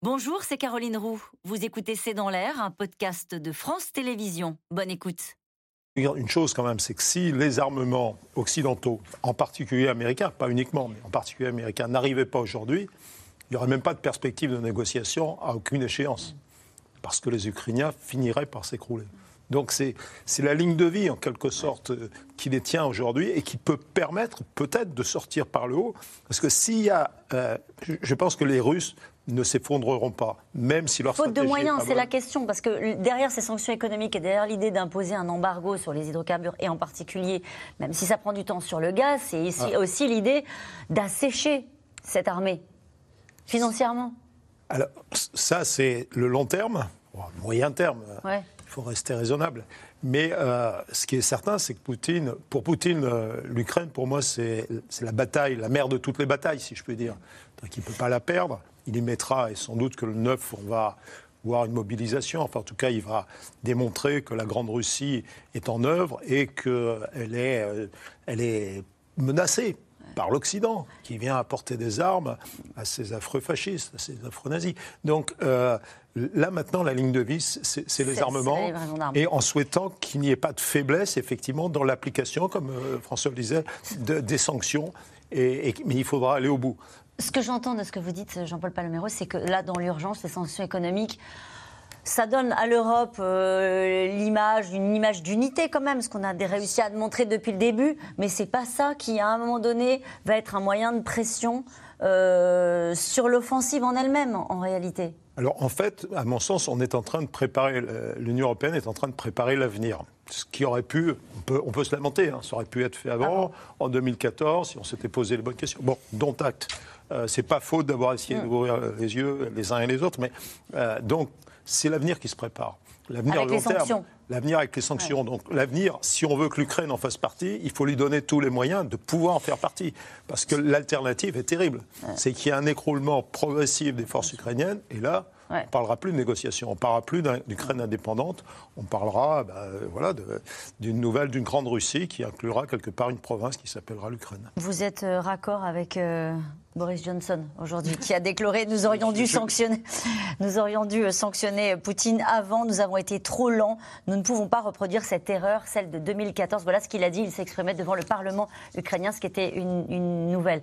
Bonjour, c'est Caroline Roux. Vous écoutez C'est dans l'air, un podcast de France Télévisions. Bonne écoute. Une chose quand même, c'est que si les armements occidentaux, en particulier américains, pas uniquement, mais en particulier américains, n'arrivaient pas aujourd'hui, il n'y aurait même pas de perspective de négociation à aucune échéance. Parce que les Ukrainiens finiraient par s'écrouler. Donc c'est la ligne de vie, en quelque sorte, euh, qui les tient aujourd'hui et qui peut permettre peut-être de sortir par le haut. Parce que s'il y a... Euh, je pense que les Russes ne s'effondreront pas, même si leur Faute de moyens, c'est la question, parce que derrière ces sanctions économiques et derrière l'idée d'imposer un embargo sur les hydrocarbures, et en particulier, même si ça prend du temps sur le gaz, c'est ah. aussi l'idée d'assécher cette armée, financièrement. Alors, ça, c'est le long terme, moyen terme. Il faut rester raisonnable. Mais euh, ce qui est certain, c'est que Poutine, pour Poutine, euh, l'Ukraine, pour moi, c'est la bataille, la mère de toutes les batailles, si je peux dire. Donc il ne peut pas la perdre il y mettra, et sans doute que le 9, on va voir une mobilisation. Enfin, en tout cas, il va démontrer que la Grande Russie est en œuvre et qu'elle est, euh, elle est menacée par l'Occident, qui vient apporter des armes à ces affreux fascistes, à ces affreux nazis. Donc euh, là, maintenant, la ligne de vis, c'est les armements. et en souhaitant qu'il n'y ait pas de faiblesse, effectivement, dans l'application, comme euh, François le disait, des sanctions. Et, mais il faudra aller au bout. Ce que j'entends de ce que vous dites, Jean-Paul Palomero, c'est que là, dans l'urgence, les sanctions économiques, ça donne à l'Europe euh, l'image, une image d'unité quand même, ce qu'on a réussi à montrer depuis le début, mais c'est pas ça qui, à un moment donné, va être un moyen de pression euh, sur l'offensive en elle-même, en réalité. Alors en fait, à mon sens, on est en train de préparer, l'Union européenne est en train de préparer l'avenir. Ce qui aurait pu, on peut, se lamenter, hein, ça aurait pu être fait avant, ah en 2014, si on s'était posé les bonnes questions. Bon, dont acte. Euh, c'est pas faute d'avoir essayé d'ouvrir les yeux les uns et les autres, mais euh, donc c'est l'avenir qui se prépare. L'avenir long terme. L'avenir avec les sanctions. Donc l'avenir, si on veut que l'Ukraine en fasse partie, il faut lui donner tous les moyens de pouvoir en faire partie. Parce que l'alternative est terrible. C'est qu'il y a un écroulement progressif des forces ukrainiennes, et là, on ne parlera plus de négociation, on ne parlera plus d'Ukraine indépendante, on parlera bah, voilà, d'une nouvelle, d'une grande Russie qui inclura quelque part une province qui s'appellera l'Ukraine. Vous êtes euh, raccord avec euh, Boris Johnson aujourd'hui, qui a déclaré nous aurions dû sanctionner, nous aurions dû euh, sanctionner Poutine avant, nous avons été trop lents, nous ne pouvons pas reproduire cette erreur, celle de 2014. Voilà ce qu'il a dit, il s'exprimait devant le Parlement ukrainien, ce qui était une, une nouvelle.